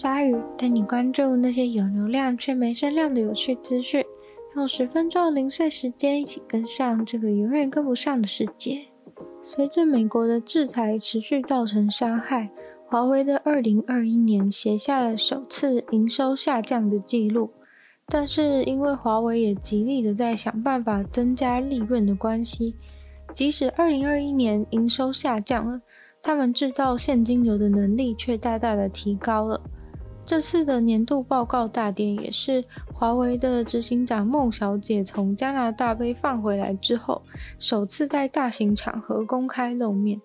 鲨鱼，带你关注那些有流量却没声量的有趣资讯。用十分钟的零碎时间，一起跟上这个永远跟不上的世界。随着美国的制裁持续造成伤害。华为的二零二一年写下了首次营收下降的记录，但是因为华为也极力的在想办法增加利润的关系，即使二零二一年营收下降了，他们制造现金流的能力却大大的提高了。这次的年度报告大典也是华为的执行长孟小姐从加拿大被放回来之后，首次在大型场合公开露面。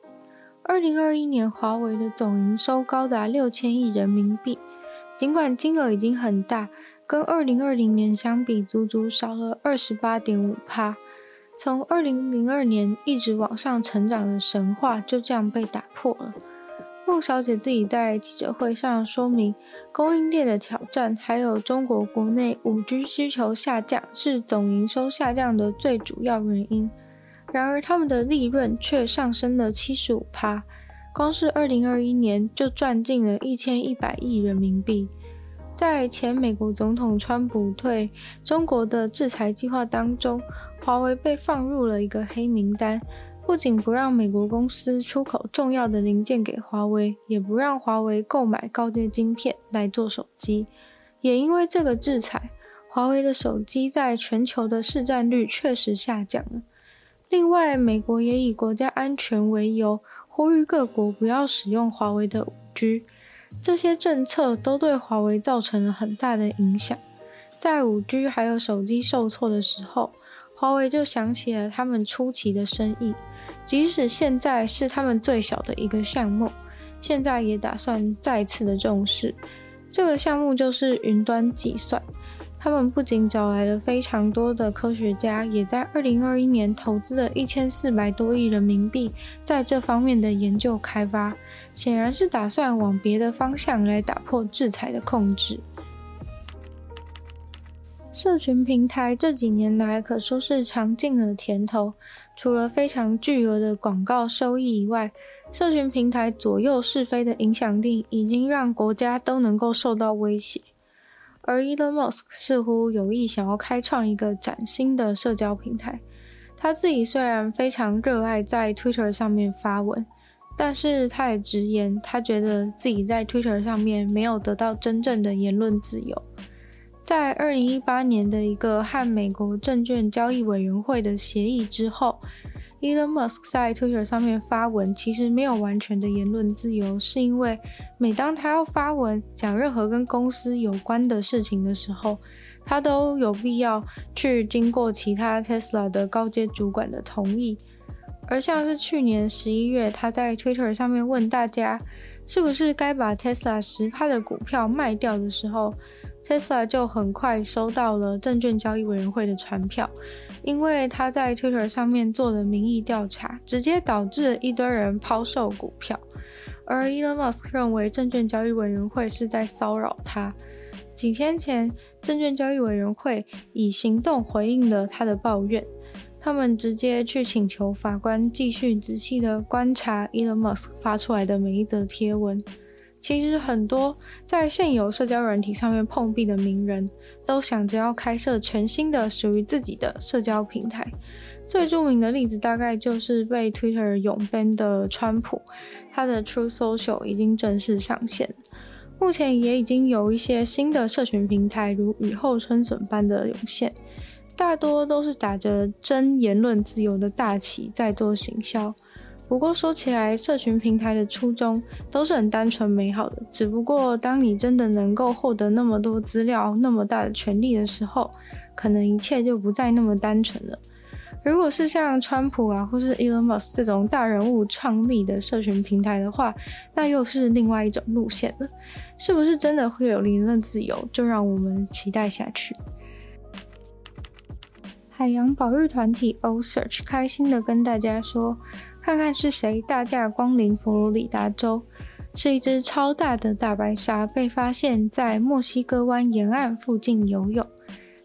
二零二一年，华为的总营收高达六千亿人民币。尽管金额已经很大，跟二零二零年相比，足足少了二十八点五趴。从二零零二年一直往上成长的神话就这样被打破了。孟小姐自己在记者会上说明，供应链的挑战，还有中国国内五 G 需求下降，是总营收下降的最主要原因。然而，他们的利润却上升了七十五趴，光是二零二一年就赚进了一千一百亿人民币。在前美国总统川普对中国的制裁计划当中，华为被放入了一个黑名单，不仅不让美国公司出口重要的零件给华为，也不让华为购买高阶晶片来做手机。也因为这个制裁，华为的手机在全球的市占率确实下降了。另外，美国也以国家安全为由，呼吁各国不要使用华为的 5G。这些政策都对华为造成了很大的影响。在 5G 还有手机受挫的时候，华为就想起了他们初期的生意，即使现在是他们最小的一个项目，现在也打算再次的重视。这个项目就是云端计算。他们不仅找来了非常多的科学家，也在二零二一年投资了一千四百多亿人民币在这方面的研究开发，显然是打算往别的方向来打破制裁的控制。社群平台这几年来可说是尝尽了甜头，除了非常巨额的广告收益以外，社群平台左右是非的影响力已经让国家都能够受到威胁。而 Elon Musk 似乎有意想要开创一个崭新的社交平台。他自己虽然非常热爱在 Twitter 上面发文，但是他也直言，他觉得自己在 Twitter 上面没有得到真正的言论自由。在2018年的一个和美国证券交易委员会的协议之后，Elon Musk 在 Twitter 上面发文，其实没有完全的言论自由，是因为每当他要发文讲任何跟公司有关的事情的时候，他都有必要去经过其他 Tesla 的高阶主管的同意。而像是去年十一月，他在 Twitter 上面问大家，是不是该把 Tesla 十趴的股票卖掉的时候，Tesla 就很快收到了证券交易委员会的传票，因为他在 Twitter 上面做的民意调查，直接导致一堆人抛售股票。而 Elon Musk 认为证券交易委员会是在骚扰他。几天前，证券交易委员会以行动回应了他的抱怨，他们直接去请求法官继续仔细的观察 Elon Musk 发出来的每一则贴文。其实很多在现有社交软体上面碰壁的名人，都想着要开设全新的属于自己的社交平台。最著名的例子大概就是被 Twitter 永 ban 的川普，他的 True Social 已经正式上线。目前也已经有一些新的社群平台如雨后春笋般的涌现，大多都是打着真言论自由的大旗在做行销。不过说起来，社群平台的初衷都是很单纯美好的。只不过，当你真的能够获得那么多资料、那么大的权利的时候，可能一切就不再那么单纯了。如果是像川普啊，或是 Elon Musk 这种大人物创立的社群平台的话，那又是另外一种路线了。是不是真的会有言论自由？就让我们期待下去。海洋保育团体 O-Search 开心的跟大家说，看看是谁大驾光临佛罗里达州，是一只超大的大白鲨被发现在墨西哥湾沿岸附近游泳。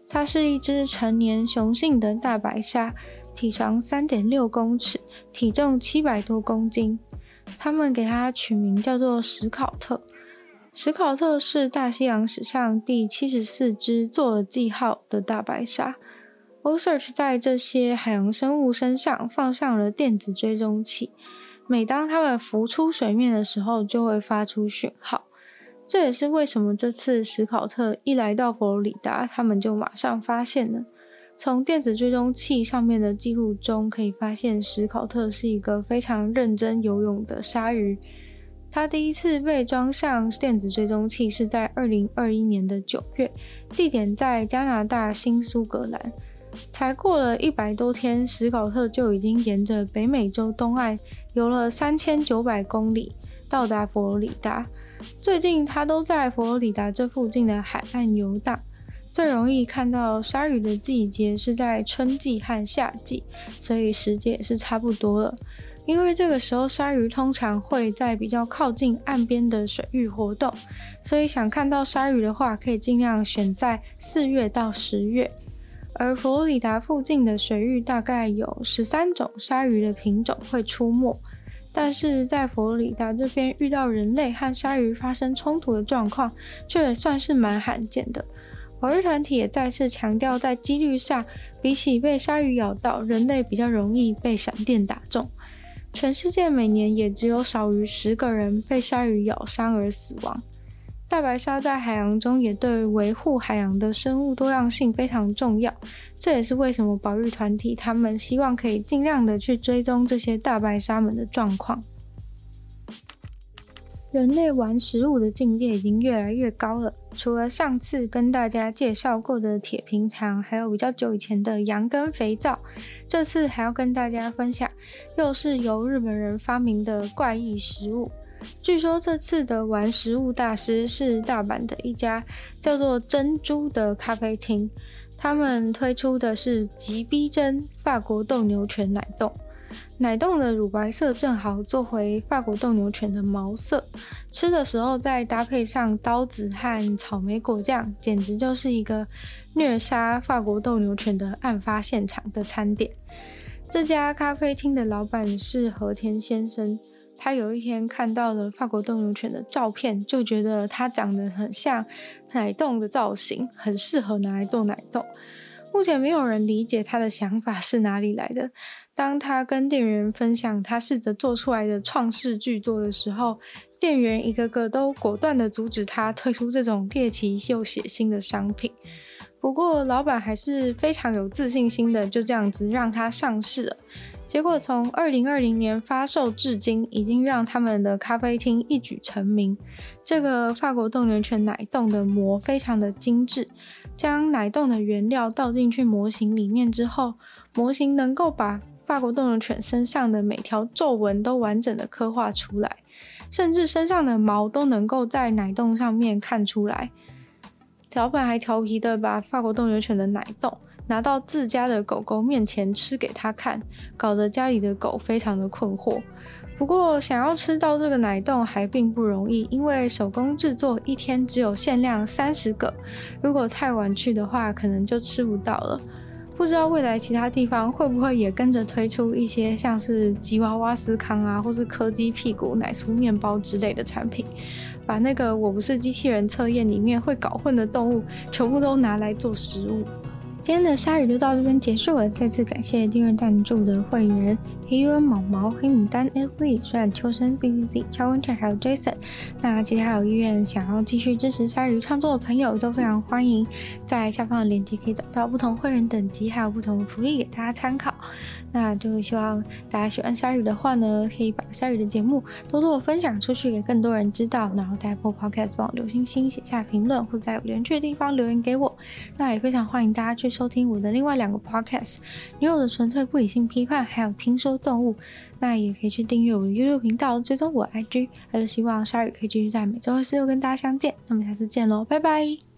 它是一只成年雄性的大白鲨，体长三点六公尺，体重七百多公斤。他们给它取名叫做史考特。史考特是大西洋史上第七十四只做了记号的大白鲨。O-Search 在这些海洋生物身上放上了电子追踪器，每当它们浮出水面的时候，就会发出讯号。这也是为什么这次史考特一来到佛罗里达，他们就马上发现了。从电子追踪器上面的记录中可以发现，史考特是一个非常认真游泳的鲨鱼。他第一次被装上电子追踪器是在二零二一年的九月，地点在加拿大新苏格兰。才过了一百多天，史考特就已经沿着北美洲东岸游了三千九百公里，到达佛罗里达。最近，他都在佛罗里达这附近的海岸游荡。最容易看到鲨鱼的季节是在春季和夏季，所以时节也是差不多了。因为这个时候鲨鱼通常会在比较靠近岸边的水域活动，所以想看到鲨鱼的话，可以尽量选在四月到十月。而佛罗里达附近的水域大概有十三种鲨鱼的品种会出没。但是在佛罗里达这边遇到人类和鲨鱼发生冲突的状况，却也算是蛮罕见的。保育团体也再次强调，在几率上，比起被鲨鱼咬到，人类比较容易被闪电打中。全世界每年也只有少于十个人被鲨鱼咬伤而死亡。大白鲨在海洋中也对维护海洋的生物多样性非常重要，这也是为什么保育团体他们希望可以尽量的去追踪这些大白鲨们的状况。人类玩食物的境界已经越来越高了，除了上次跟大家介绍过的铁平糖，还有比较久以前的羊羹肥皂，这次还要跟大家分享，又是由日本人发明的怪异食物。据说这次的玩食物大师是大阪的一家叫做“珍珠”的咖啡厅，他们推出的是极逼真法国斗牛犬奶冻，奶冻的乳白色正好做回法国斗牛犬的毛色，吃的时候再搭配上刀子和草莓果酱，简直就是一个虐杀法国斗牛犬的案发现场的餐点。这家咖啡厅的老板是和田先生。他有一天看到了法国斗牛犬的照片，就觉得它长得很像奶冻的造型，很适合拿来做奶冻。目前没有人理解他的想法是哪里来的。当他跟店员分享他试着做出来的创世巨作的时候，店员一个个都果断地阻止他推出这种猎奇又血腥的商品。不过，老板还是非常有自信心的，就这样子让他上市了。结果从二零二零年发售至今，已经让他们的咖啡厅一举成名。这个法国斗牛犬奶冻的膜非常的精致，将奶冻的原料倒进去模型里面之后，模型能够把法国斗牛犬身上的每条皱纹都完整的刻画出来，甚至身上的毛都能够在奶冻上面看出来。老板还调皮的把法国斗牛犬的奶冻拿到自家的狗狗面前吃给他看，搞得家里的狗非常的困惑。不过想要吃到这个奶冻还并不容易，因为手工制作一天只有限量三十个，如果太晚去的话，可能就吃不到了。不知道未来其他地方会不会也跟着推出一些像是吉娃娃司康啊，或是柯基屁股奶酥面包之类的产品，把那个我不是机器人测验里面会搞混的动物全部都拿来做食物。今天的鲨鱼就到这边结束了，再次感谢订阅赞助的会员，黑渊毛毛、黑牡丹、lz、虽然秋生、Z Z Z、超温泉还有 Jason。那其他有意愿想要继续支持鲨鱼创作的朋友，都非常欢迎在下方的链接可以找到不同会员等级，还有不同的福利给大家参考。那就希望大家喜欢鲨鱼的话呢，可以把鲨鱼的节目多多分享出去，给更多人知道。然后在 Apple Podcast 帮我留星星、写下评论，或在有连结的地方留言给我。那也非常欢迎大家去收听我的另外两个 Podcast，女友的纯粹不理性批判，还有听说动物。那也可以去订阅我的 YouTube 频道，追踪我 IG。还有希望鲨鱼可以继续在每周二、四、六跟大家相见。那么下次见喽，拜拜。